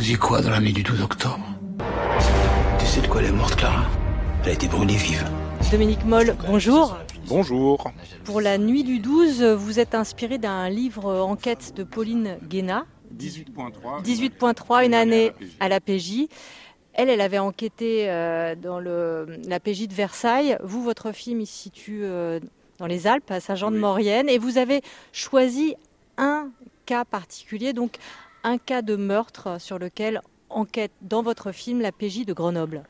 faisiez quoi dans la nuit du 12 octobre Tu sais de quoi elle est morte, Clara Elle a été brûlée vive. Dominique Moll, bonjour. Bonjour. Pour la nuit du 12, vous êtes inspiré d'un livre enquête de Pauline Guéna. 18.3. 18.3, une année à la PJ. Elle, elle avait enquêté euh, dans le, la PJ de Versailles. Vous, votre film, il se situe euh, dans les Alpes, à Saint-Jean-de-Maurienne. Et vous avez choisi un cas particulier, donc un cas de meurtre sur lequel enquête dans votre film la PJ de Grenoble.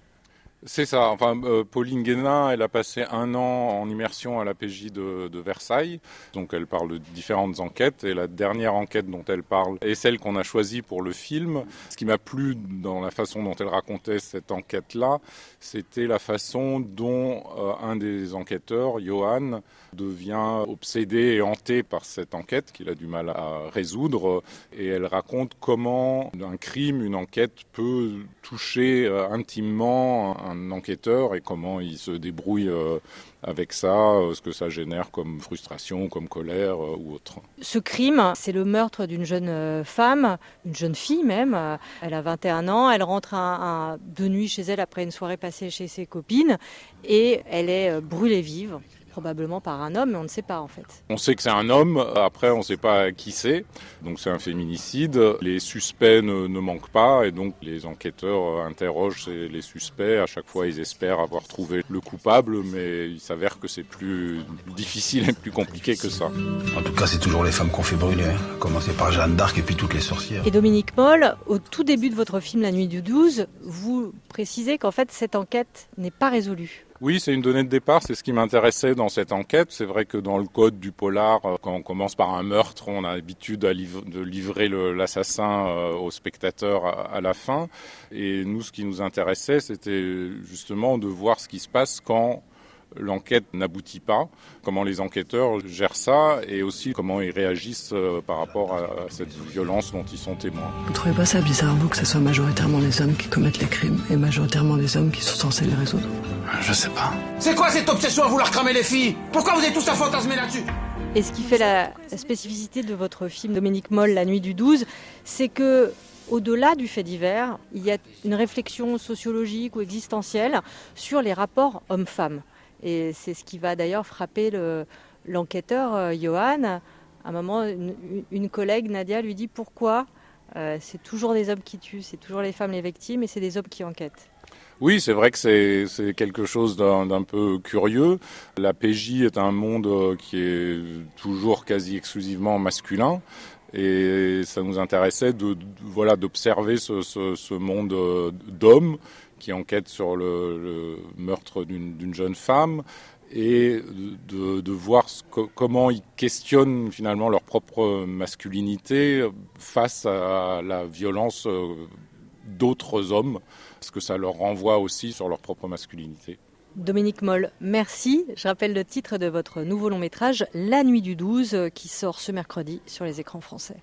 C'est ça. Enfin, euh, Pauline Guénin, elle a passé un an en immersion à la PJ de, Versailles. Donc, elle parle de différentes enquêtes. Et la dernière enquête dont elle parle est celle qu'on a choisie pour le film. Ce qui m'a plu dans la façon dont elle racontait cette enquête-là, c'était la façon dont euh, un des enquêteurs, Johan, devient obsédé et hanté par cette enquête qu'il a du mal à résoudre. Et elle raconte comment un crime, une enquête peut toucher euh, intimement un enquêteur et comment il se débrouille euh, avec ça, euh, ce que ça génère comme frustration, comme colère ou autre. Ce crime, c'est le meurtre d'une jeune femme, une jeune fille même. Elle a 21 ans, elle rentre un, un, de nuit chez elle après une soirée passée chez ses copines et elle est brûlée vive probablement par un homme, mais on ne sait pas en fait. On sait que c'est un homme, après on ne sait pas qui c'est, donc c'est un féminicide. Les suspects ne, ne, manquent pas et donc les enquêteurs interrogent les suspects. À chaque fois ils espèrent avoir trouvé le coupable, mais il s'avère que c'est plus difficile et plus compliqué que ça. En tout cas c'est toujours les femmes qu'on fait brûler, hein. commencer par Jeanne d'Arc et puis toutes les sorcières. Et Dominique Moll, au tout début de votre film La Nuit du 12, vous précisez qu'en fait cette enquête n'est pas résolue. Oui, c'est une donnée de départ, c'est ce qui m'intéressait dans cette enquête. C'est vrai que dans le code du polar, quand on commence par un meurtre, on a l'habitude de livrer l'assassin au spectateur à la fin. Et nous, ce qui nous intéressait, c'était justement de voir ce qui se passe quand l'enquête n'aboutit pas, comment les enquêteurs gèrent ça et aussi comment ils réagissent par rapport à cette violence dont ils sont témoins. Vous ne trouvez pas ça bizarre, vous, que ce soit majoritairement les hommes qui commettent les crimes et majoritairement les hommes qui sont censés les résoudre? Je sais pas. C'est quoi cette obsession à vouloir cramer les filles? Pourquoi vous êtes tous à fantasmer là-dessus? Et ce qui fait la, la spécificité de votre film Dominique Moll, La Nuit du 12, c'est que au-delà du fait divers, il y a une réflexion sociologique ou existentielle sur les rapports hommes-femmes. Et c'est ce qui va d'ailleurs frapper l'enquêteur le, euh, Johan. À un moment, une, collègue, Nadia, lui dit pourquoi euh, c'est toujours des hommes qui tuent, c'est toujours les femmes les victimes et c'est des hommes qui enquêtent. Oui, c'est vrai que c'est quelque chose d'un peu curieux. La PJ est un monde qui est toujours quasi exclusivement masculin. Et ça nous intéressait voilà d'observer ce, monde d'hommes qui enquêtent sur le, meurtre d'une jeune femme et de, voir comment ils questionnent finalement leur propre masculinité face à la violence d'autres hommes, parce que ça leur renvoie aussi sur leur propre masculinité. Dominique Moll, merci. Je rappelle le titre de votre nouveau long métrage, La Nuit du 12, qui sort ce mercredi sur les écrans français.